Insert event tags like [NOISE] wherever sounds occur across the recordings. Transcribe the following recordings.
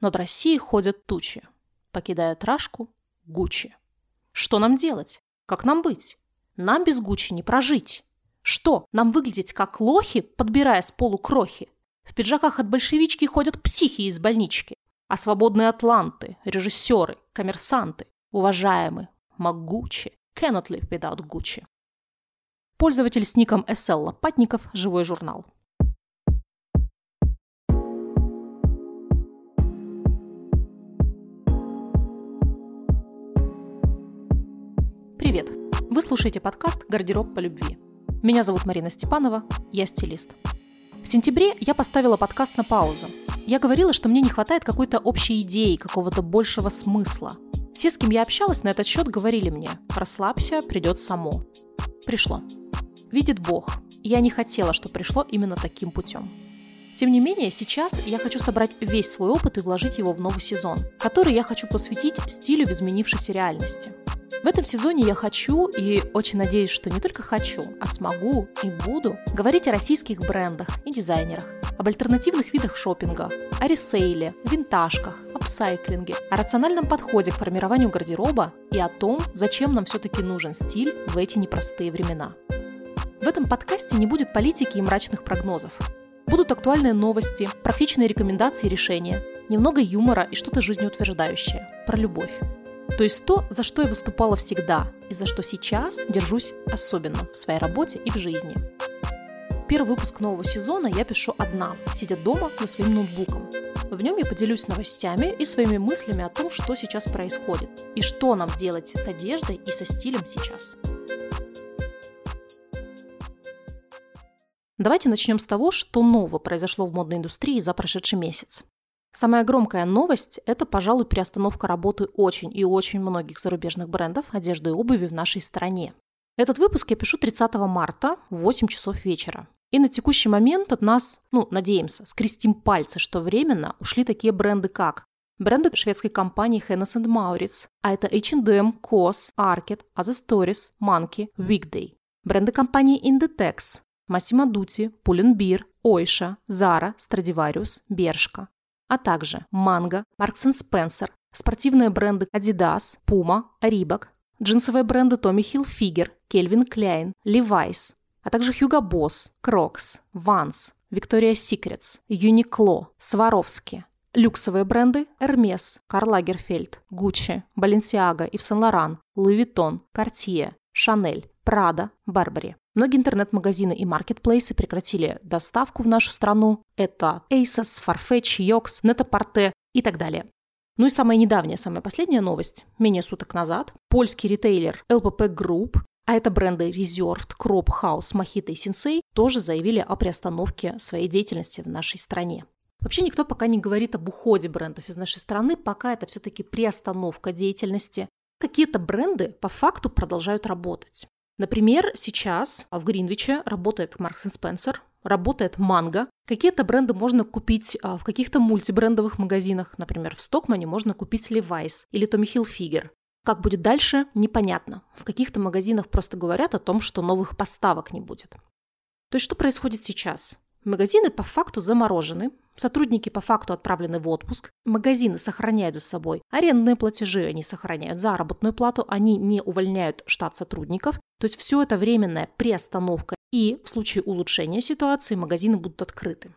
Над Россией ходят тучи, покидая Рашку Гуччи. Что нам делать? Как нам быть? Нам без Гуччи не прожить. Что, нам выглядеть как лохи, подбирая с полу крохи? В пиджаках от большевички ходят психи из больнички. А свободные атланты, режиссеры, коммерсанты, уважаемые, могучие, cannot live without Gucci. Пользователь с ником SL Лопатников, живой журнал. Вы слушаете подкаст «Гардероб по любви». Меня зовут Марина Степанова, я стилист. В сентябре я поставила подкаст на паузу. Я говорила, что мне не хватает какой-то общей идеи, какого-то большего смысла. Все, с кем я общалась на этот счет, говорили мне «расслабься, придет само». Пришло. Видит Бог. Я не хотела, чтобы пришло именно таким путем. Тем не менее, сейчас я хочу собрать весь свой опыт и вложить его в новый сезон, который я хочу посвятить стилю в изменившейся реальности. В этом сезоне я хочу и очень надеюсь, что не только хочу, а смогу и буду говорить о российских брендах и дизайнерах, об альтернативных видах шопинга, о ресейле, винтажках, апсайклинге, о рациональном подходе к формированию гардероба и о том, зачем нам все-таки нужен стиль в эти непростые времена. В этом подкасте не будет политики и мрачных прогнозов. Будут актуальные новости, практичные рекомендации и решения, немного юмора и что-то жизнеутверждающее про любовь. То есть то, за что я выступала всегда и за что сейчас держусь особенно в своей работе и в жизни. Первый выпуск нового сезона я пишу одна, сидя дома за своим ноутбуком. В нем я поделюсь новостями и своими мыслями о том, что сейчас происходит и что нам делать с одеждой и со стилем сейчас. Давайте начнем с того, что нового произошло в модной индустрии за прошедший месяц. Самая громкая новость – это, пожалуй, приостановка работы очень и очень многих зарубежных брендов одежды и обуви в нашей стране. Этот выпуск я пишу 30 марта в 8 часов вечера. И на текущий момент от нас, ну, надеемся, скрестим пальцы, что временно ушли такие бренды, как бренды шведской компании Hennes Mauritz, а это H&M, COS, Arket, Other Stories, Monkey, Weekday. Бренды компании Inditex, Massimo Dutti, Pull&Bear, Ойша, Zara, Stradivarius, Бершка а также Mango, Marks Spencer, спортивные бренды Adidas, Puma, Reebok, джинсовые бренды Tommy Hilfiger, Calvin Klein, Levi's, а также Hugo Boss, Crocs, Vans, Victoria's Secrets, Uniqlo, Swarovski, люксовые бренды Hermes, Karl Lagerfeld, Gucci, Balenciaga, Yves Saint Laurent, Louis Vuitton, Cartier, Chanel, Prada, Burberry. Многие интернет-магазины и маркетплейсы прекратили доставку в нашу страну. Это Asos, Farfetch, Yox, Net-a-Porter и так далее. Ну и самая недавняя, самая последняя новость, менее суток назад. Польский ритейлер LPP Group, а это бренды Reserved, Crop House, Mojito и Sensei, тоже заявили о приостановке своей деятельности в нашей стране. Вообще никто пока не говорит об уходе брендов из нашей страны, пока это все-таки приостановка деятельности. Какие-то бренды по факту продолжают работать. Например, сейчас в Гринвиче работает Marks Spencer, работает Манго. Какие-то бренды можно купить а, в каких-то мультибрендовых магазинах. Например, в Стокмане можно купить Levi's или Tommy Hilfiger. Как будет дальше, непонятно. В каких-то магазинах просто говорят о том, что новых поставок не будет. То есть что происходит сейчас? Магазины по факту заморожены, сотрудники по факту отправлены в отпуск, магазины сохраняют за собой арендные платежи, они сохраняют заработную плату, они не увольняют штат сотрудников. То есть все это временная приостановка, и в случае улучшения ситуации магазины будут открыты.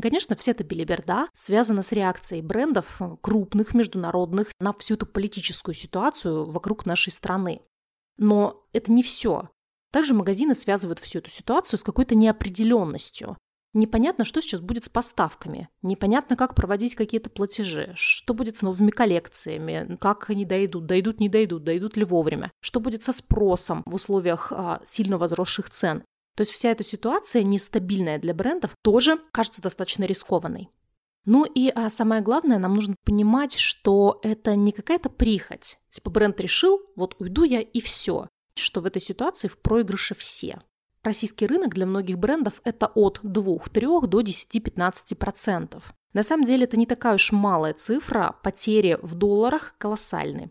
Конечно, вся эта белиберда связана с реакцией брендов крупных, международных на всю эту политическую ситуацию вокруг нашей страны. Но это не все. Также магазины связывают всю эту ситуацию с какой-то неопределенностью. Непонятно, что сейчас будет с поставками. Непонятно, как проводить какие-то платежи. Что будет с новыми коллекциями. Как они дойдут. Дойдут, не дойдут. Дойдут ли вовремя. Что будет со спросом в условиях а, сильно возросших цен. То есть вся эта ситуация нестабильная для брендов тоже кажется достаточно рискованной. Ну и а самое главное, нам нужно понимать, что это не какая-то прихоть. Типа бренд решил, вот уйду я и все. Что в этой ситуации в проигрыше все. Российский рынок для многих брендов это от 2-3 до 10-15%. На самом деле это не такая уж малая цифра, потери в долларах колоссальны.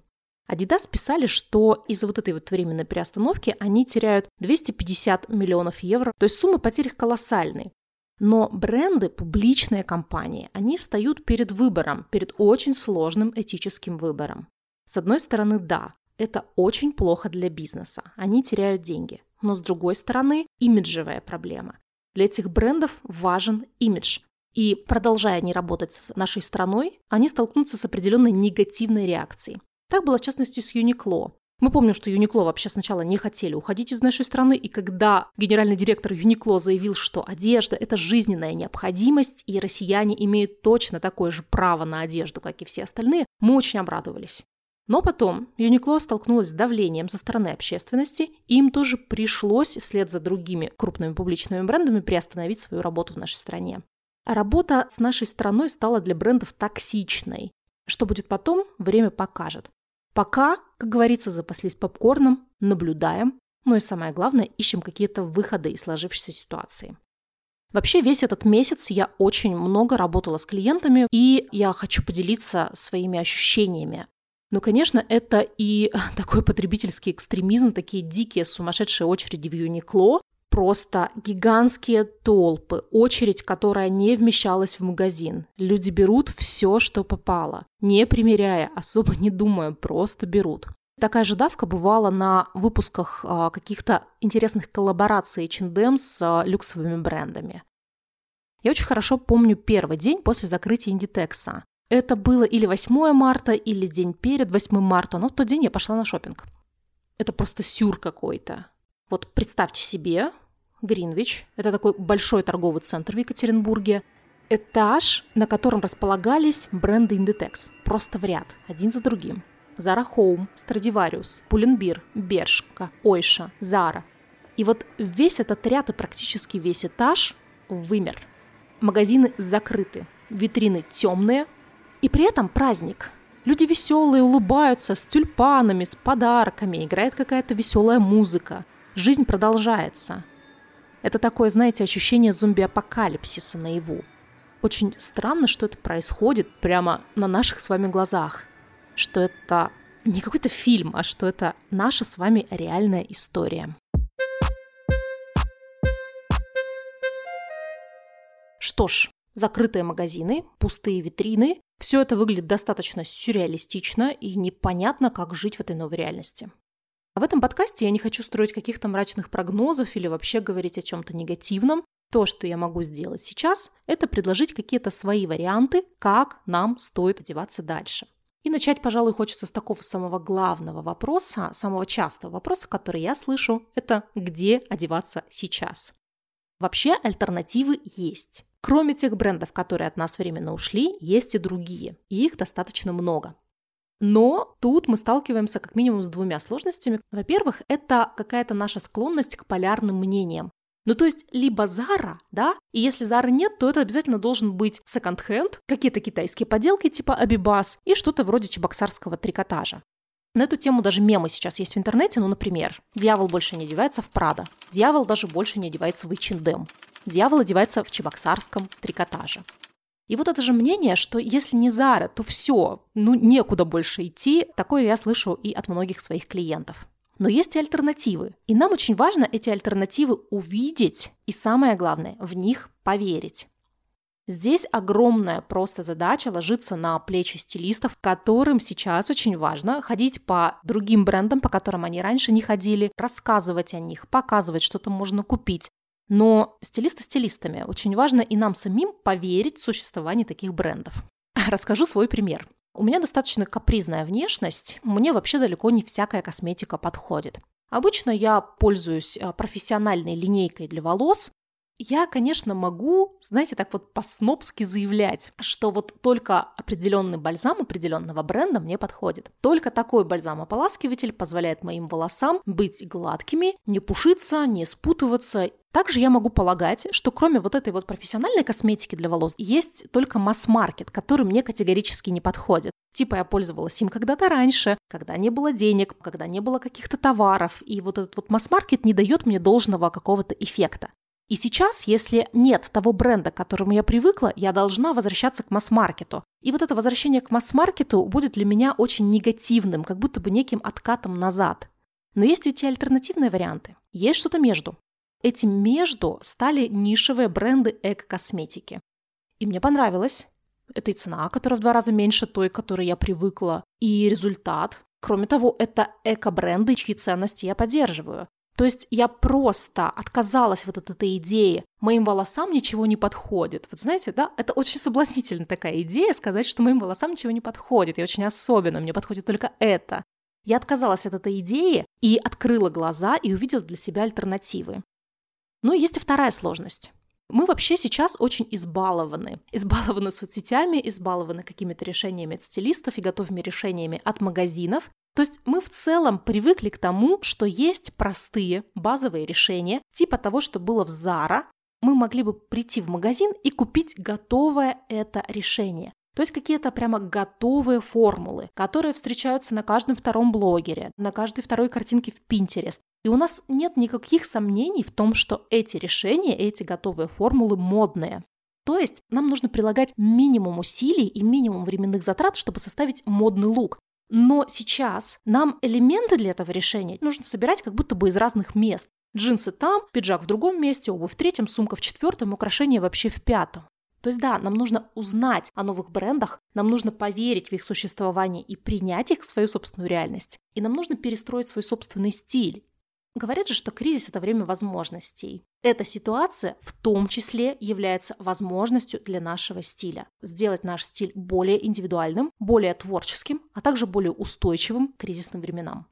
Adidas писали, что из-за вот этой вот временной приостановки они теряют 250 миллионов евро, то есть суммы потерь колоссальные. Но бренды, публичные компании, они встают перед выбором, перед очень сложным этическим выбором. С одной стороны, да, это очень плохо для бизнеса, они теряют деньги. Но с другой стороны, имиджевая проблема. Для этих брендов важен имидж. И продолжая не работать с нашей страной, они столкнутся с определенной негативной реакцией. Так было в частности с Юникло. Мы помним, что Юникло вообще сначала не хотели уходить из нашей страны, и когда генеральный директор Юникло заявил, что одежда – это жизненная необходимость, и россияне имеют точно такое же право на одежду, как и все остальные, мы очень обрадовались. Но потом Юникло столкнулась с давлением со стороны общественности, и им тоже пришлось вслед за другими крупными публичными брендами приостановить свою работу в нашей стране. А работа с нашей страной стала для брендов токсичной. Что будет потом, время покажет. Пока, как говорится, запаслись попкорном, наблюдаем, но и самое главное, ищем какие-то выходы из сложившейся ситуации. Вообще весь этот месяц я очень много работала с клиентами, и я хочу поделиться своими ощущениями. Но, конечно, это и [LAUGHS] такой потребительский экстремизм, такие дикие сумасшедшие очереди в Юникло, просто гигантские толпы, очередь, которая не вмещалась в магазин. Люди берут все, что попало, не примеряя, особо не думая, просто берут. Такая же давка бывала на выпусках а, каких-то интересных коллабораций H&M с а, люксовыми брендами. Я очень хорошо помню первый день после закрытия Индитекса. Это было или 8 марта, или день перед 8 марта, но в тот день я пошла на шопинг. Это просто сюр какой-то. Вот представьте себе, Гринвич, это такой большой торговый центр в Екатеринбурге, этаж, на котором располагались бренды Inditex, просто в ряд, один за другим. Zara Home, Stradivarius, Pull&Bear, Бершка, Ойша, Zara. И вот весь этот ряд и практически весь этаж вымер. Магазины закрыты, витрины темные, и при этом праздник. Люди веселые, улыбаются, с тюльпанами, с подарками, играет какая-то веселая музыка. Жизнь продолжается. Это такое, знаете, ощущение зомби-апокалипсиса наяву. Очень странно, что это происходит прямо на наших с вами глазах. Что это не какой-то фильм, а что это наша с вами реальная история. Что ж, закрытые магазины, пустые витрины, все это выглядит достаточно сюрреалистично и непонятно, как жить в этой новой реальности. А в этом подкасте я не хочу строить каких-то мрачных прогнозов или вообще говорить о чем-то негативном. То, что я могу сделать сейчас, это предложить какие-то свои варианты, как нам стоит одеваться дальше. И начать, пожалуй, хочется с такого самого главного вопроса, самого частого вопроса, который я слышу, это где одеваться сейчас. Вообще альтернативы есть. Кроме тех брендов, которые от нас временно ушли, есть и другие. И их достаточно много. Но тут мы сталкиваемся как минимум с двумя сложностями. Во-первых, это какая-то наша склонность к полярным мнениям. Ну, то есть, либо Зара, да, и если Зара нет, то это обязательно должен быть секонд-хенд, какие-то китайские поделки типа Абибас и что-то вроде чебоксарского трикотажа. На эту тему даже мемы сейчас есть в интернете, ну, например, дьявол больше не одевается в Прада, дьявол даже больше не одевается в H&M, дьявол одевается в чебоксарском трикотаже. И вот это же мнение, что если не Зара, то все, ну некуда больше идти, такое я слышу и от многих своих клиентов. Но есть и альтернативы. И нам очень важно эти альтернативы увидеть и самое главное, в них поверить. Здесь огромная просто задача ложится на плечи стилистов, которым сейчас очень важно ходить по другим брендам, по которым они раньше не ходили, рассказывать о них, показывать, что то можно купить, но стилисты стилистами. Очень важно и нам самим поверить в существование таких брендов. [LAUGHS] Расскажу свой пример. У меня достаточно капризная внешность, мне вообще далеко не всякая косметика подходит. Обычно я пользуюсь а, профессиональной линейкой для волос, я, конечно, могу, знаете, так вот по-снопски заявлять, что вот только определенный бальзам определенного бренда мне подходит. Только такой бальзам-ополаскиватель позволяет моим волосам быть гладкими, не пушиться, не спутываться. Также я могу полагать, что кроме вот этой вот профессиональной косметики для волос, есть только масс-маркет, который мне категорически не подходит. Типа я пользовалась им когда-то раньше, когда не было денег, когда не было каких-то товаров, и вот этот вот масс-маркет не дает мне должного какого-то эффекта. И сейчас, если нет того бренда, к которому я привыкла, я должна возвращаться к масс-маркету. И вот это возвращение к масс-маркету будет для меня очень негативным, как будто бы неким откатом назад. Но есть ведь и альтернативные варианты. Есть что-то между. Этим между стали нишевые бренды эко-косметики. И мне понравилось. Это и цена, которая в два раза меньше той, к которой я привыкла, и результат. Кроме того, это эко-бренды, чьи ценности я поддерживаю. То есть я просто отказалась вот от этой идеи. Моим волосам ничего не подходит. Вот знаете, да, это очень соблазнительная такая идея сказать, что моим волосам ничего не подходит. Я очень особенно, мне подходит только это. Я отказалась от этой идеи и открыла глаза и увидела для себя альтернативы. Ну и есть и вторая сложность. Мы вообще сейчас очень избалованы. Избалованы соцсетями, избалованы какими-то решениями от стилистов и готовыми решениями от магазинов. То есть мы в целом привыкли к тому, что есть простые базовые решения, типа того, что было в Zara. Мы могли бы прийти в магазин и купить готовое это решение. То есть какие-то прямо готовые формулы, которые встречаются на каждом втором блогере, на каждой второй картинке в Pinterest. И у нас нет никаких сомнений в том, что эти решения, эти готовые формулы модные. То есть нам нужно прилагать минимум усилий и минимум временных затрат, чтобы составить модный лук. Но сейчас нам элементы для этого решения нужно собирать как будто бы из разных мест. Джинсы там, пиджак в другом месте, обувь в третьем, сумка в четвертом, украшения вообще в пятом. То есть да, нам нужно узнать о новых брендах, нам нужно поверить в их существование и принять их в свою собственную реальность. И нам нужно перестроить свой собственный стиль. Говорят же, что кризис – это время возможностей. Эта ситуация в том числе является возможностью для нашего стиля. Сделать наш стиль более индивидуальным, более творческим, а также более устойчивым к кризисным временам.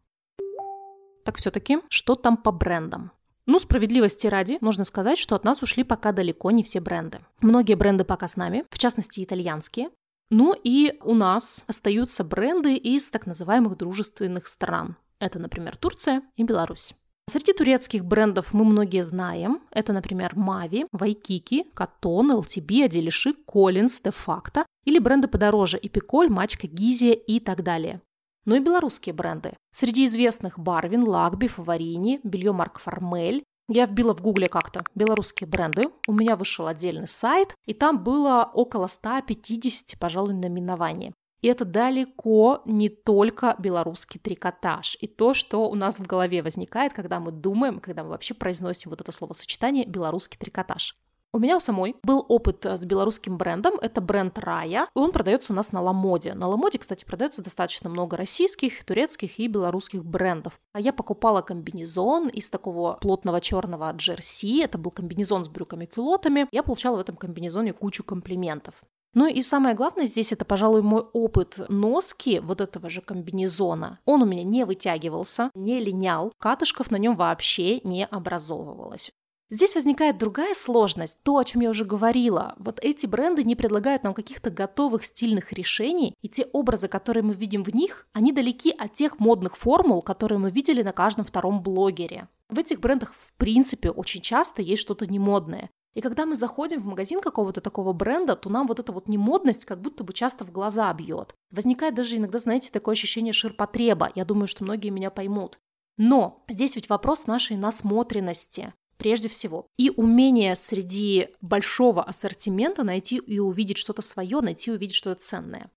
Так все-таки, что там по брендам? Ну, справедливости ради, нужно сказать, что от нас ушли пока далеко не все бренды. Многие бренды пока с нами, в частности итальянские. Ну и у нас остаются бренды из так называемых дружественных стран. Это, например, Турция и Беларусь. Среди турецких брендов мы многие знаем. Это, например, Мави, Вайкики, Катон, LTB, Аделиши, De Facto или бренды подороже Эпиколь, Мачка, Гизия и так далее но и белорусские бренды. Среди известных Барвин, Лагби, Фаворини, белье Марк Формель. Я вбила в гугле как-то белорусские бренды. У меня вышел отдельный сайт, и там было около 150, пожалуй, наименований. И это далеко не только белорусский трикотаж. И то, что у нас в голове возникает, когда мы думаем, когда мы вообще произносим вот это словосочетание «белорусский трикотаж». У меня у самой был опыт э, с белорусским брендом. Это бренд Рая. И он продается у нас на Ламоде. На Ламоде, кстати, продается достаточно много российских, турецких и белорусских брендов. А я покупала комбинезон из такого плотного черного джерси. Это был комбинезон с брюками-кюлотами. Я получала в этом комбинезоне кучу комплиментов. Ну и самое главное здесь это, пожалуй, мой опыт носки вот этого же комбинезона. Он у меня не вытягивался, не линял, катышков на нем вообще не образовывалось. Здесь возникает другая сложность, то, о чем я уже говорила. Вот эти бренды не предлагают нам каких-то готовых стильных решений, и те образы, которые мы видим в них, они далеки от тех модных формул, которые мы видели на каждом втором блогере. В этих брендах, в принципе, очень часто есть что-то немодное. И когда мы заходим в магазин какого-то такого бренда, то нам вот эта вот немодность как будто бы часто в глаза бьет. Возникает даже иногда, знаете, такое ощущение ширпотреба. Я думаю, что многие меня поймут. Но здесь ведь вопрос нашей насмотренности прежде всего. И умение среди большого ассортимента найти и увидеть что-то свое, найти и увидеть что-то ценное.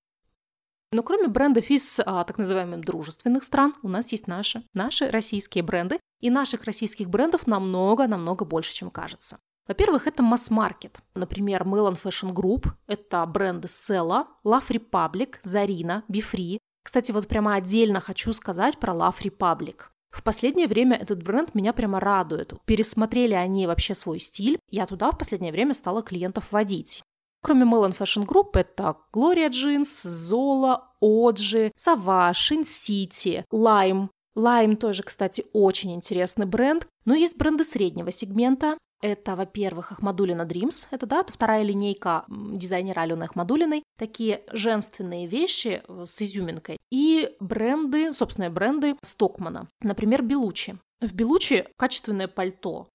Но кроме брендов из а, так называемых дружественных стран, у нас есть наши, наши российские бренды. И наших российских брендов намного-намного больше, чем кажется. Во-первых, это масс-маркет. Например, Melon Fashion Group – это бренды Sella, Love Republic, Zarina, Befree. Кстати, вот прямо отдельно хочу сказать про Love Republic. В последнее время этот бренд меня прямо радует. Пересмотрели они вообще свой стиль. Я туда в последнее время стала клиентов водить. Кроме Melon Fashion Group, это Gloria Jeans, Zola, Oji, Sava, Shin City, Lime. Lime тоже, кстати, очень интересный бренд. Но есть бренды среднего сегмента. Это, во-первых, Ахмадулина Dreams. Это, да, это вторая линейка дизайнера Алены Ахмадулиной. Такие женственные вещи э, с изюминкой. И бренды, собственные бренды Стокмана. Например, Белучи. В Белучи качественное пальто.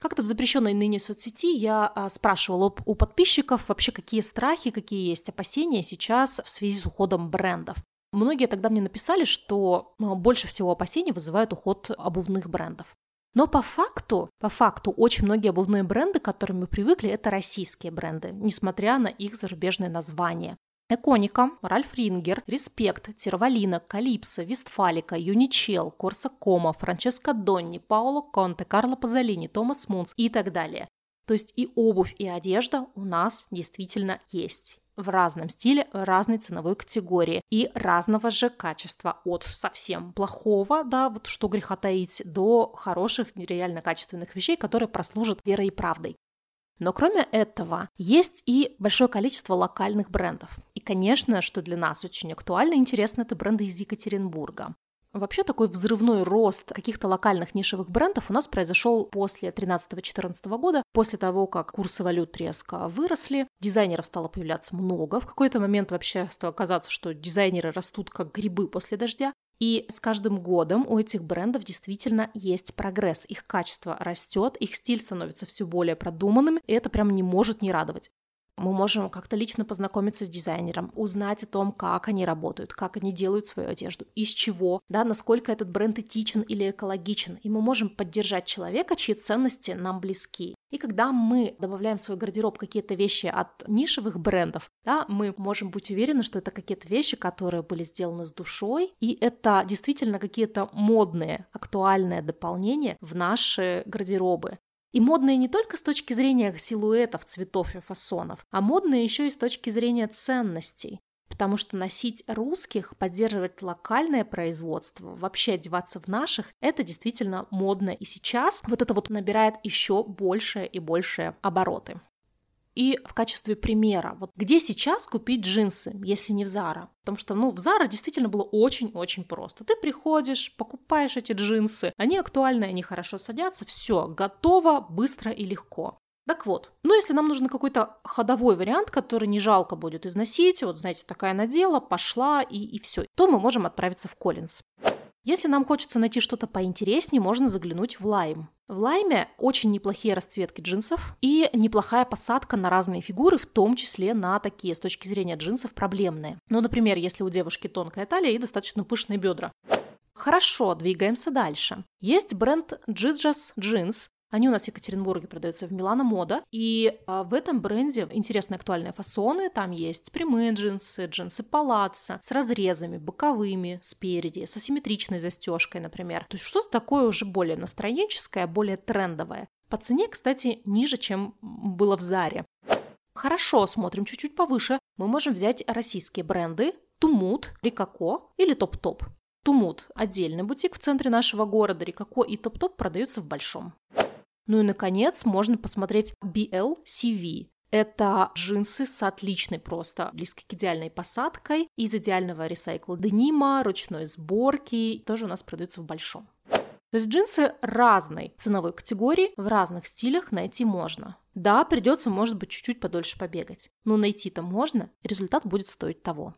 Как-то в запрещенной ныне соцсети я а, спрашивала у подписчиков вообще, какие страхи, какие есть опасения сейчас в связи с уходом брендов. Многие тогда мне написали, что а, больше всего опасений вызывает уход обувных брендов. Но по факту, по факту, очень многие обувные бренды, к которым мы привыкли, это российские бренды, несмотря на их зарубежные названия. Эконика, Ральф Рингер, Респект, Тервалина, Калипсо, Вестфалика, Юничел, Корса Кома, Франческо Донни, Пауло Конте, Карло Пазолини, Томас Мунс и так далее. То есть и обувь, и одежда у нас действительно есть в разном стиле, разной ценовой категории и разного же качества, от совсем плохого, да, вот что греха таить, до хороших, реально качественных вещей, которые прослужат верой и правдой. Но кроме этого, есть и большое количество локальных брендов. И, конечно, что для нас очень актуально и интересно, это бренды из Екатеринбурга. Вообще такой взрывной рост каких-то локальных нишевых брендов у нас произошел после 13-14 года, после того, как курсы валют резко выросли, дизайнеров стало появляться много, в какой-то момент вообще стало казаться, что дизайнеры растут как грибы после дождя, и с каждым годом у этих брендов действительно есть прогресс. Их качество растет, их стиль становится все более продуманным, и это прям не может не радовать. Мы можем как-то лично познакомиться с дизайнером, узнать о том, как они работают, как они делают свою одежду, из чего, да, насколько этот бренд этичен или экологичен. И мы можем поддержать человека, чьи ценности нам близки. И когда мы добавляем в свой гардероб какие-то вещи от нишевых брендов, да, мы можем быть уверены, что это какие-то вещи, которые были сделаны с душой, и это действительно какие-то модные, актуальные дополнения в наши гардеробы. И модные не только с точки зрения силуэтов, цветов и фасонов, а модные еще и с точки зрения ценностей. Потому что носить русских, поддерживать локальное производство, вообще одеваться в наших, это действительно модно. И сейчас вот это вот набирает еще больше и больше обороты. И в качестве примера, вот где сейчас купить джинсы, если не в Зара? Потому что, ну, в Зара действительно было очень-очень просто. Ты приходишь, покупаешь эти джинсы, они актуальны, они хорошо садятся, все, готово, быстро и легко. Так вот, ну если нам нужен какой-то ходовой вариант, который не жалко будет износить, вот знаете, такая надела, пошла и, и все, то мы можем отправиться в Коллинз. Если нам хочется найти что-то поинтереснее, можно заглянуть в Лайм. В Лайме очень неплохие расцветки джинсов и неплохая посадка на разные фигуры, в том числе на такие, с точки зрения джинсов, проблемные. Ну, например, если у девушки тонкая талия и достаточно пышные бедра. Хорошо, двигаемся дальше. Есть бренд Jijas Jeans, они у нас в Екатеринбурге продаются в Милана Мода. И а, в этом бренде интересные актуальные фасоны. Там есть прямые джинсы, джинсы палаца с разрезами, боковыми, спереди, с асимметричной застежкой, например. То есть что-то такое уже более настроенческое, более трендовое. По цене, кстати, ниже, чем было в Заре. Хорошо, смотрим чуть-чуть повыше. Мы можем взять российские бренды Тумут, Рикако или Топ-Топ. Тумут – отдельный бутик в центре нашего города, Рикако и Топ-Топ продаются в большом. Ну и, наконец, можно посмотреть BLCV. Это джинсы с отличной просто близкой к идеальной посадкой, из идеального ресайкл денима, ручной сборки, тоже у нас продаются в большом. То есть джинсы разной ценовой категории, в разных стилях найти можно. Да, придется, может быть, чуть-чуть подольше побегать, но найти-то можно, и результат будет стоить того.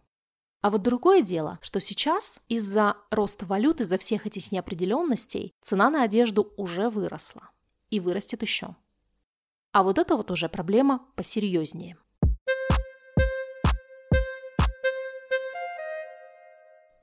А вот другое дело, что сейчас из-за роста валют, из-за всех этих неопределенностей, цена на одежду уже выросла и вырастет еще. А вот это вот уже проблема посерьезнее.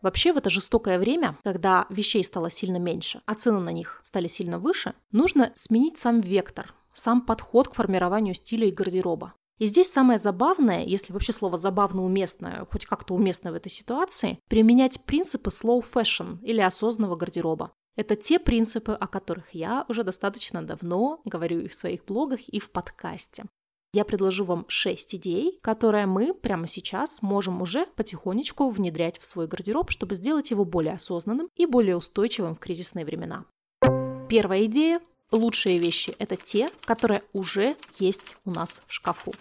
Вообще в это жестокое время, когда вещей стало сильно меньше, а цены на них стали сильно выше, нужно сменить сам вектор, сам подход к формированию стиля и гардероба. И здесь самое забавное, если вообще слово забавно уместное, хоть как-то уместно в этой ситуации, применять принципы slow fashion или осознанного гардероба. Это те принципы, о которых я уже достаточно давно говорю и в своих блогах, и в подкасте. Я предложу вам 6 идей, которые мы прямо сейчас можем уже потихонечку внедрять в свой гардероб, чтобы сделать его более осознанным и более устойчивым в кризисные времена. Первая идея – лучшие вещи – это те, которые уже есть у нас в шкафу.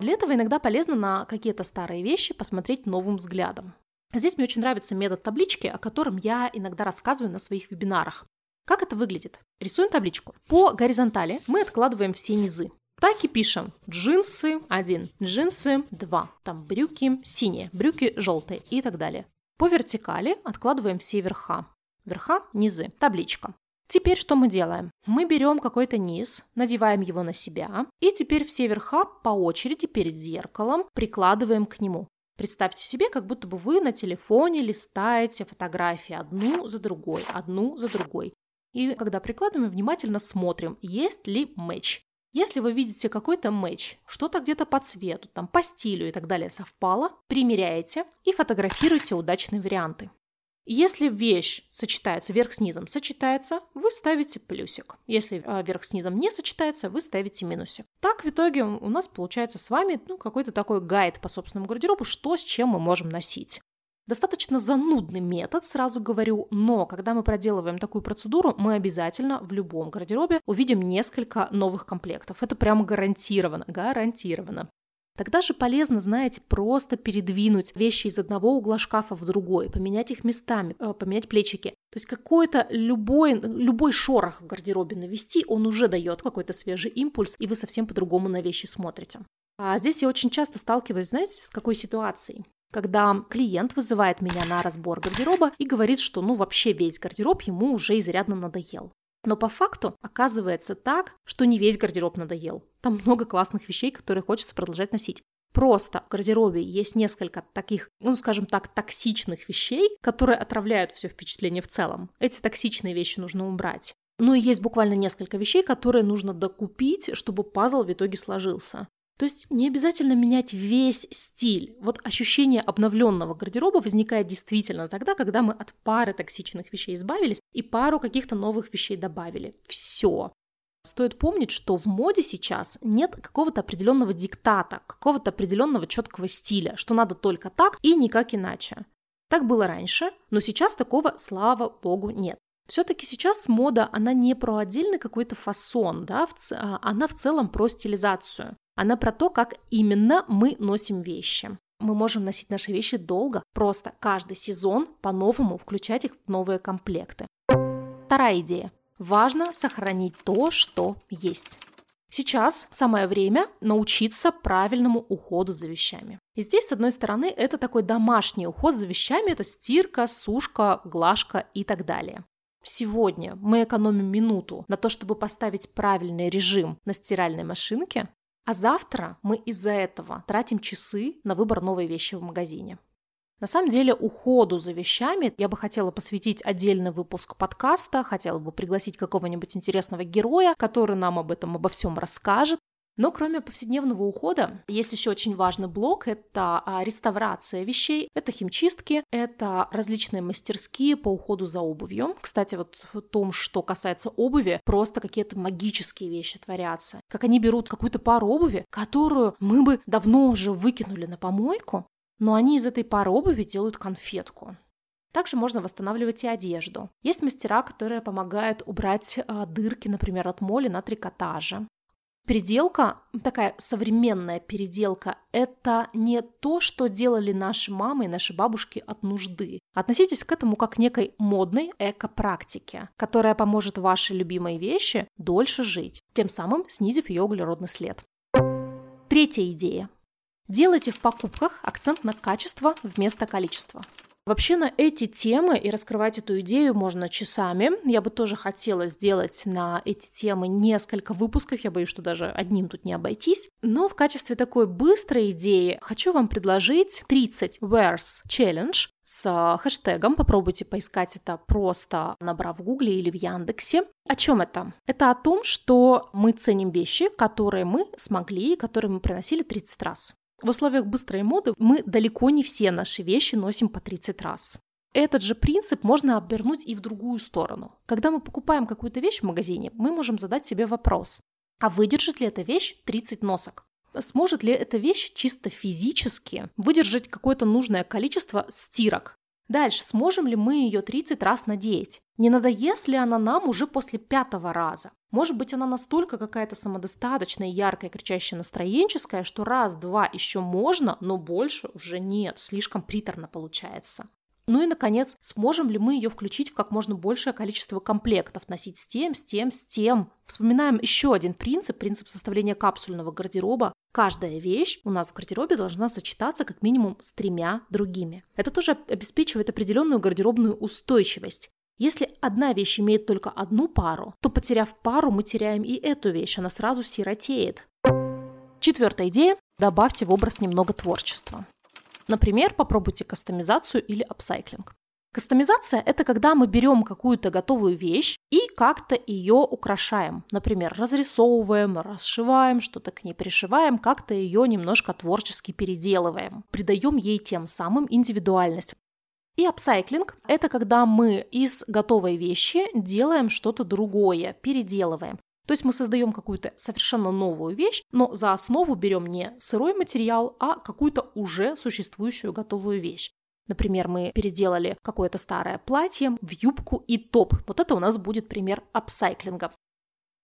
Для этого иногда полезно на какие-то старые вещи посмотреть новым взглядом. Здесь мне очень нравится метод таблички, о котором я иногда рассказываю на своих вебинарах. Как это выглядит? Рисуем табличку. По горизонтали мы откладываем все низы. Так и пишем. Джинсы 1, джинсы 2, там брюки синие, брюки желтые и так далее. По вертикали откладываем все верха. Верха, низы, табличка. Теперь что мы делаем? Мы берем какой-то низ, надеваем его на себя, и теперь все верха по очереди перед зеркалом прикладываем к нему. Представьте себе, как будто бы вы на телефоне листаете фотографии одну за другой, одну за другой. И когда прикладываем, внимательно смотрим, есть ли матч. Если вы видите какой-то матч, что-то где-то по цвету, там, по стилю и так далее совпало, примеряете и фотографируйте удачные варианты. Если вещь сочетается верх с низом, сочетается, вы ставите плюсик. Если а, верх с низом не сочетается, вы ставите минусик. Так в итоге у нас получается с вами ну, какой-то такой гайд по собственному гардеробу, что с чем мы можем носить. Достаточно занудный метод, сразу говорю, но когда мы проделываем такую процедуру, мы обязательно в любом гардеробе увидим несколько новых комплектов. Это прямо гарантированно, гарантированно. Тогда же полезно, знаете, просто передвинуть вещи из одного угла шкафа в другой, поменять их местами, э, поменять плечики. То есть какой-то любой, любой шорох в гардеробе навести, он уже дает какой-то свежий импульс, и вы совсем по-другому на вещи смотрите. А здесь я очень часто сталкиваюсь, знаете, с какой ситуацией? когда клиент вызывает меня на разбор гардероба и говорит, что ну вообще весь гардероб ему уже изрядно надоел. Но по факту оказывается так, что не весь гардероб надоел. Там много классных вещей, которые хочется продолжать носить. Просто в гардеробе есть несколько таких, ну, скажем так, токсичных вещей, которые отравляют все впечатление в целом. Эти токсичные вещи нужно убрать. Ну и есть буквально несколько вещей, которые нужно докупить, чтобы пазл в итоге сложился. То есть не обязательно менять весь стиль. Вот ощущение обновленного гардероба возникает действительно тогда, когда мы от пары токсичных вещей избавились и пару каких-то новых вещей добавили. Все. Стоит помнить, что в моде сейчас нет какого-то определенного диктата, какого-то определенного четкого стиля, что надо только так и никак иначе. Так было раньше, но сейчас такого, слава богу, нет. Все-таки сейчас мода, она не про отдельный какой-то фасон, да, а она в целом про стилизацию. Она про то, как именно мы носим вещи. Мы можем носить наши вещи долго, просто каждый сезон по-новому включать их в новые комплекты. Вторая идея. Важно сохранить то, что есть. Сейчас самое время научиться правильному уходу за вещами. И здесь, с одной стороны, это такой домашний уход за вещами, это стирка, сушка, глажка и так далее. Сегодня мы экономим минуту на то, чтобы поставить правильный режим на стиральной машинке, а завтра мы из-за этого тратим часы на выбор новой вещи в магазине. На самом деле уходу за вещами я бы хотела посвятить отдельный выпуск подкаста, хотела бы пригласить какого-нибудь интересного героя, который нам об этом обо всем расскажет. Но кроме повседневного ухода, есть еще очень важный блок – это а, реставрация вещей, это химчистки, это различные мастерские по уходу за обувью. Кстати, вот в том, что касается обуви, просто какие-то магические вещи творятся. Как они берут какую-то пару обуви, которую мы бы давно уже выкинули на помойку, но они из этой пары обуви делают конфетку. Также можно восстанавливать и одежду. Есть мастера, которые помогают убрать э, дырки, например, от моли на трикотаже. Переделка, такая современная переделка, это не то, что делали наши мамы и наши бабушки от нужды. Относитесь к этому как к некой модной эко-практике, которая поможет вашей любимой вещи дольше жить, тем самым снизив ее углеродный след. Третья идея. Делайте в покупках акцент на качество вместо количества. Вообще на эти темы и раскрывать эту идею можно часами. Я бы тоже хотела сделать на эти темы несколько выпусков. Я боюсь, что даже одним тут не обойтись. Но в качестве такой быстрой идеи хочу вам предложить 30 Wears Challenge с хэштегом. Попробуйте поискать это просто набрав в Гугле или в Яндексе. О чем это? Это о том, что мы ценим вещи, которые мы смогли, которые мы приносили 30 раз. В условиях быстрой моды мы далеко не все наши вещи носим по 30 раз. Этот же принцип можно обернуть и в другую сторону. Когда мы покупаем какую-то вещь в магазине, мы можем задать себе вопрос, а выдержит ли эта вещь 30 носок? Сможет ли эта вещь чисто физически выдержать какое-то нужное количество стирок? Дальше, сможем ли мы ее 30 раз надеть? Не надоест ли она нам уже после пятого раза? Может быть, она настолько какая-то самодостаточная, яркая, кричащая, настроенческая, что раз-два еще можно, но больше уже нет, слишком приторно получается. Ну и, наконец, сможем ли мы ее включить в как можно большее количество комплектов, носить с тем, с тем, с тем. Вспоминаем еще один принцип, принцип составления капсульного гардероба. Каждая вещь у нас в гардеробе должна сочетаться как минимум с тремя другими. Это тоже обеспечивает определенную гардеробную устойчивость. Если одна вещь имеет только одну пару, то потеряв пару, мы теряем и эту вещь, она сразу сиротеет. Четвертая идея – добавьте в образ немного творчества. Например, попробуйте кастомизацию или апсайклинг. Кастомизация – это когда мы берем какую-то готовую вещь и как-то ее украшаем. Например, разрисовываем, расшиваем, что-то к ней пришиваем, как-то ее немножко творчески переделываем. Придаем ей тем самым индивидуальность. И апсайклинг – это когда мы из готовой вещи делаем что-то другое, переделываем. То есть мы создаем какую-то совершенно новую вещь, но за основу берем не сырой материал, а какую-то уже существующую готовую вещь. Например, мы переделали какое-то старое платье в юбку и топ. Вот это у нас будет пример апсайклинга.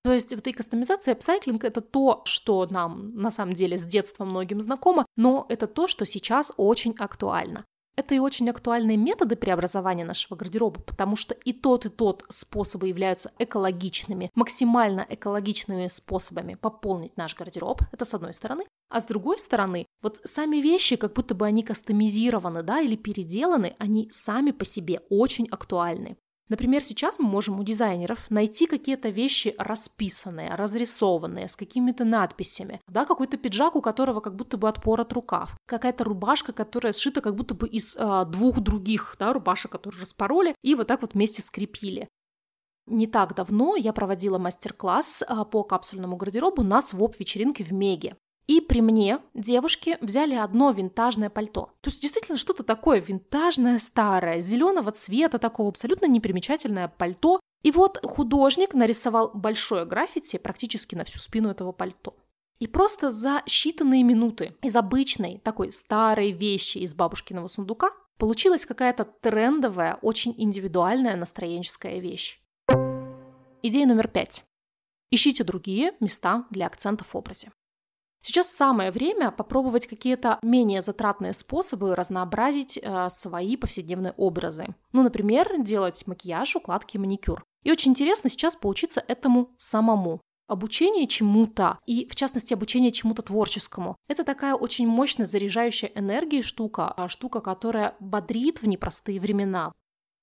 То есть в этой кастомизации апсайклинг — это то, что нам на самом деле с детства многим знакомо, но это то, что сейчас очень актуально. Это и очень актуальные методы преобразования нашего гардероба, потому что и тот, и тот способы являются экологичными, максимально экологичными способами пополнить наш гардероб. Это с одной стороны. А с другой стороны, вот сами вещи, как будто бы они кастомизированы, да, или переделаны, они сами по себе очень актуальны. Например, сейчас мы можем у дизайнеров найти какие-то вещи расписанные, разрисованные, с какими-то надписями. Да, какой-то пиджак, у которого как будто бы отпорот рукав. Какая-то рубашка, которая сшита как будто бы из э, двух других да, рубашек, которые распороли, и вот так вот вместе скрепили. Не так давно я проводила мастер-класс по капсульному гардеробу на своп-вечеринке в Меге. И при мне девушки взяли одно винтажное пальто. То есть действительно что-то такое винтажное, старое, зеленого цвета, такого абсолютно непримечательное пальто. И вот художник нарисовал большое граффити практически на всю спину этого пальто. И просто за считанные минуты из обычной такой старой вещи из бабушкиного сундука получилась какая-то трендовая, очень индивидуальная настроенческая вещь. Идея номер пять. Ищите другие места для акцента в образе. Сейчас самое время попробовать какие-то менее затратные способы разнообразить э, свои повседневные образы. Ну, например, делать макияж, укладки, маникюр. И очень интересно сейчас поучиться этому самому. Обучение чему-то, и в частности обучение чему-то творческому, это такая очень мощная заряжающая энергией штука, а штука, которая бодрит в непростые времена.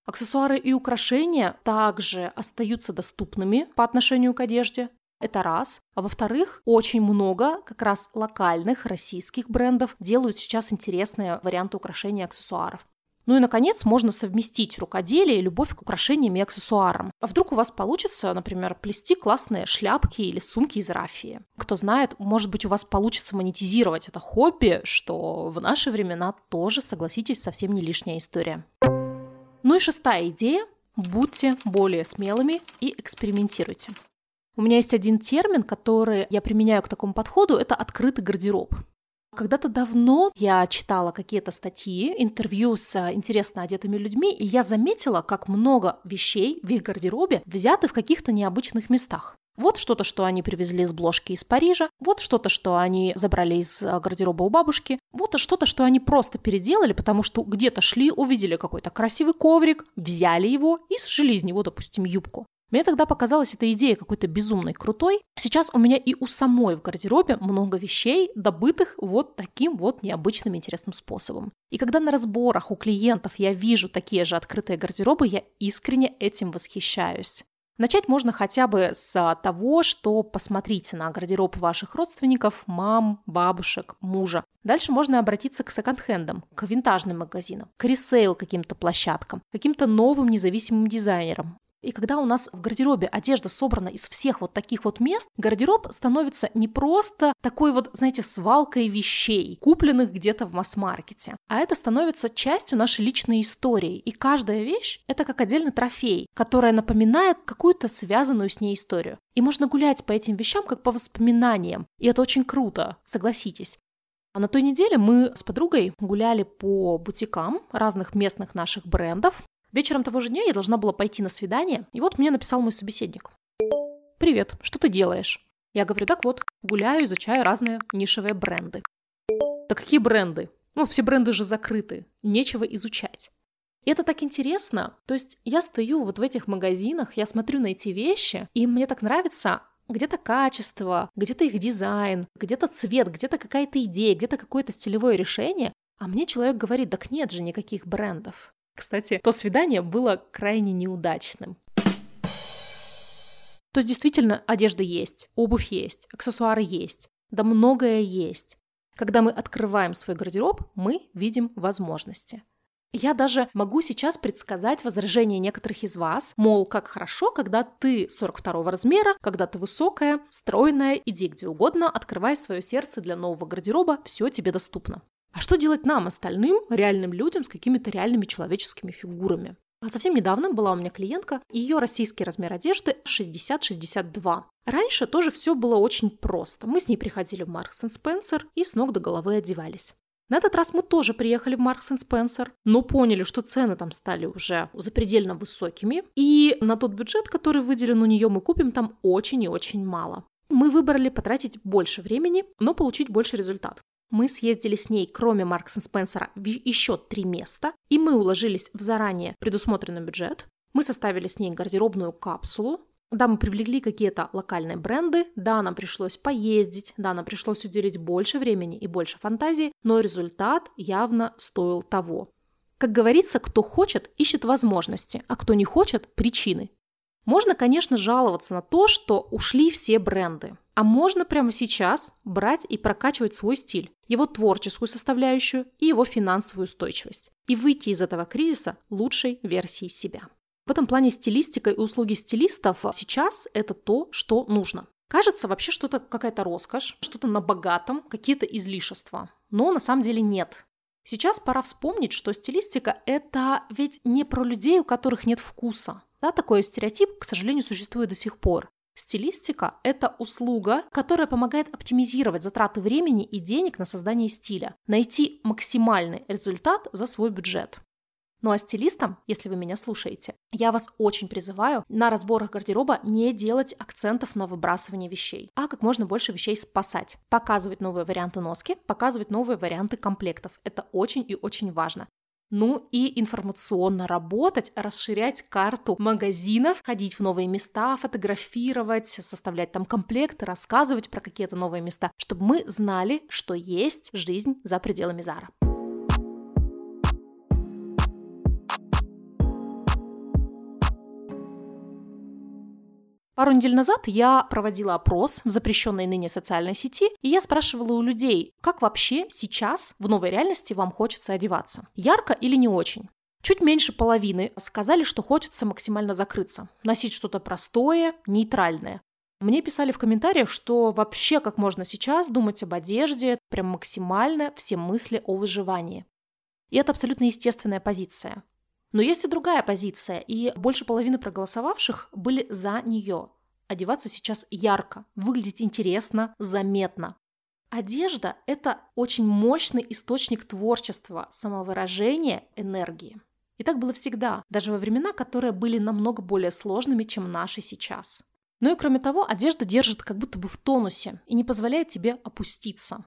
Аксессуары и украшения также остаются доступными по отношению к одежде. Это раз. А во-вторых, очень много как раз локальных российских брендов делают сейчас интересные варианты украшений и аксессуаров. Ну и, наконец, можно совместить рукоделие и любовь к украшениям и аксессуарам. А вдруг у вас получится, например, плести классные шляпки или сумки из рафии? Кто знает, может быть, у вас получится монетизировать это хобби, что в наши времена тоже, согласитесь, совсем не лишняя история. Ну и шестая идея. Будьте более смелыми и экспериментируйте. У меня есть один термин, который я применяю к такому подходу, это открытый гардероб. Когда-то давно я читала какие-то статьи, интервью с интересно одетыми людьми, и я заметила, как много вещей в их гардеробе взяты в каких-то необычных местах. Вот что-то, что они привезли из бложки из Парижа, вот что-то, что они забрали из гардероба у бабушки, вот что-то, что они просто переделали, потому что где-то шли, увидели какой-то красивый коврик, взяли его и сшили из него, допустим, юбку. Мне тогда показалась эта идея какой-то безумной крутой. Сейчас у меня и у самой в гардеробе много вещей, добытых вот таким вот необычным интересным способом. И когда на разборах у клиентов я вижу такие же открытые гардеробы, я искренне этим восхищаюсь. Начать можно хотя бы с того, что посмотрите на гардероб ваших родственников, мам, бабушек, мужа. Дальше можно обратиться к секонд-хендам, к винтажным магазинам, к ресейл каким-то площадкам, каким-то новым независимым дизайнерам. И когда у нас в гардеробе одежда собрана из всех вот таких вот мест, гардероб становится не просто такой вот, знаете, свалкой вещей, купленных где-то в масс-маркете, а это становится частью нашей личной истории. И каждая вещь — это как отдельный трофей, которая напоминает какую-то связанную с ней историю. И можно гулять по этим вещам как по воспоминаниям. И это очень круто, согласитесь. А на той неделе мы с подругой гуляли по бутикам разных местных наших брендов, Вечером того же дня я должна была пойти на свидание, и вот мне написал мой собеседник. «Привет, что ты делаешь?» Я говорю, так вот, гуляю, изучаю разные нишевые бренды. Да какие бренды? Ну, все бренды же закрыты, нечего изучать. И это так интересно. То есть я стою вот в этих магазинах, я смотрю на эти вещи, и мне так нравится где-то качество, где-то их дизайн, где-то цвет, где-то какая-то идея, где-то какое-то стилевое решение. А мне человек говорит, так нет же никаких брендов. Кстати, то свидание было крайне неудачным. То есть действительно одежда есть, обувь есть, аксессуары есть, да многое есть. Когда мы открываем свой гардероб, мы видим возможности. Я даже могу сейчас предсказать возражение некоторых из вас, мол, как хорошо, когда ты 42 размера, когда ты высокая, стройная, иди где угодно, открывай свое сердце для нового гардероба, все тебе доступно. А что делать нам, остальным, реальным людям с какими-то реальными человеческими фигурами? А совсем недавно была у меня клиентка, ее российский размер одежды 60-62. Раньше тоже все было очень просто. Мы с ней приходили в Marks Spencer и с ног до головы одевались. На этот раз мы тоже приехали в Маркс и Спенсер, но поняли, что цены там стали уже запредельно высокими, и на тот бюджет, который выделен у нее, мы купим там очень и очень мало. Мы выбрали потратить больше времени, но получить больше результат. Мы съездили с ней, кроме Маркс и Спенсера, в еще три места, и мы уложились в заранее предусмотренный бюджет. Мы составили с ней гардеробную капсулу, да, мы привлекли какие-то локальные бренды, да, нам пришлось поездить, да, нам пришлось уделить больше времени и больше фантазии, но результат явно стоил того. Как говорится, кто хочет, ищет возможности, а кто не хочет – причины. Можно, конечно, жаловаться на то, что ушли все бренды. А можно прямо сейчас брать и прокачивать свой стиль, его творческую составляющую и его финансовую устойчивость. И выйти из этого кризиса лучшей версией себя. В этом плане стилистика и услуги стилистов сейчас это то, что нужно. Кажется вообще что-то какая-то роскошь, что-то на богатом, какие-то излишества. Но на самом деле нет. Сейчас пора вспомнить, что стилистика – это ведь не про людей, у которых нет вкуса. Да, такой стереотип, к сожалению, существует до сих пор. Стилистика – это услуга, которая помогает оптимизировать затраты времени и денег на создание стиля, найти максимальный результат за свой бюджет. Ну а стилистам, если вы меня слушаете, я вас очень призываю на разборах гардероба не делать акцентов на выбрасывание вещей, а как можно больше вещей спасать. Показывать новые варианты носки, показывать новые варианты комплектов. Это очень и очень важно. Ну и информационно работать, расширять карту магазинов, ходить в новые места, фотографировать, составлять там комплекты, рассказывать про какие-то новые места, чтобы мы знали, что есть жизнь за пределами Зара. Пару недель назад я проводила опрос в запрещенной ныне социальной сети, и я спрашивала у людей, как вообще сейчас в новой реальности вам хочется одеваться. Ярко или не очень? Чуть меньше половины сказали, что хочется максимально закрыться, носить что-то простое, нейтральное. Мне писали в комментариях, что вообще как можно сейчас думать об одежде, прям максимально все мысли о выживании. И это абсолютно естественная позиция. Но есть и другая позиция, и больше половины проголосовавших были за нее. Одеваться сейчас ярко, выглядеть интересно, заметно. Одежда – это очень мощный источник творчества, самовыражения, энергии. И так было всегда, даже во времена, которые были намного более сложными, чем наши сейчас. Ну и кроме того, одежда держит как будто бы в тонусе и не позволяет тебе опуститься.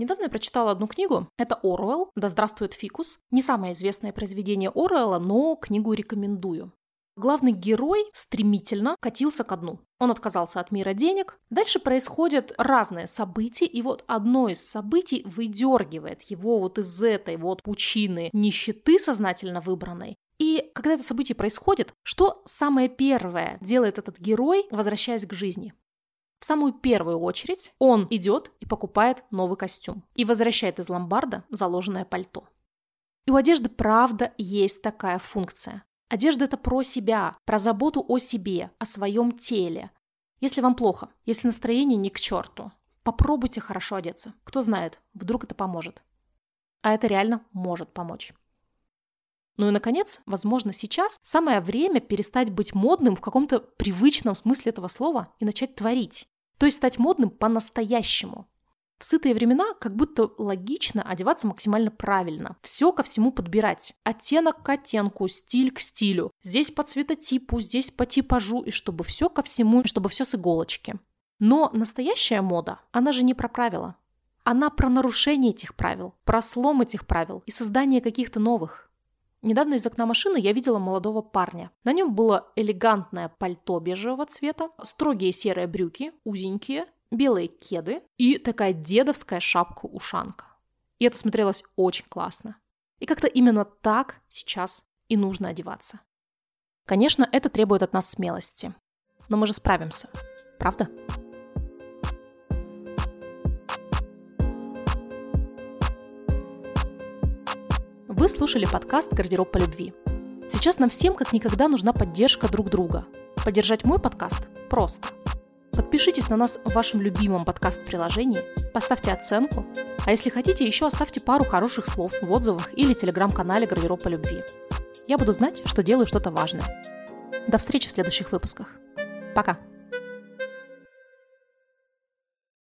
Недавно я прочитала одну книгу. Это Оруэлл «Да здравствует фикус». Не самое известное произведение Оруэлла, но книгу рекомендую. Главный герой стремительно катился ко дну. Он отказался от мира денег. Дальше происходят разные события, и вот одно из событий выдергивает его вот из этой вот пучины нищеты сознательно выбранной. И когда это событие происходит, что самое первое делает этот герой, возвращаясь к жизни? В самую первую очередь он идет и покупает новый костюм и возвращает из ломбарда заложенное пальто. И у одежды правда есть такая функция. Одежда – это про себя, про заботу о себе, о своем теле. Если вам плохо, если настроение не к черту, попробуйте хорошо одеться. Кто знает, вдруг это поможет. А это реально может помочь. Ну и, наконец, возможно, сейчас самое время перестать быть модным в каком-то привычном смысле этого слова и начать творить. То есть стать модным по-настоящему. В сытые времена как будто логично одеваться максимально правильно. Все ко всему подбирать. Оттенок к оттенку, стиль к стилю. Здесь по цветотипу, здесь по типажу. И чтобы все ко всему, чтобы все с иголочки. Но настоящая мода, она же не про правила. Она про нарушение этих правил, про слом этих правил и создание каких-то новых. Недавно из окна машины я видела молодого парня. На нем было элегантное пальто бежевого цвета, строгие серые брюки, узенькие, белые кеды и такая дедовская шапка-ушанка. И это смотрелось очень классно. И как-то именно так сейчас и нужно одеваться. Конечно, это требует от нас смелости. Но мы же справимся. Правда? Слушали подкаст «Гардероб по любви». Сейчас нам всем как никогда нужна поддержка друг друга. Поддержать мой подкаст просто. Подпишитесь на нас в вашем любимом подкаст-приложении, поставьте оценку, а если хотите, еще оставьте пару хороших слов в отзывах или телеграм-канале «Гардероб по любви». Я буду знать, что делаю что-то важное. До встречи в следующих выпусках. Пока!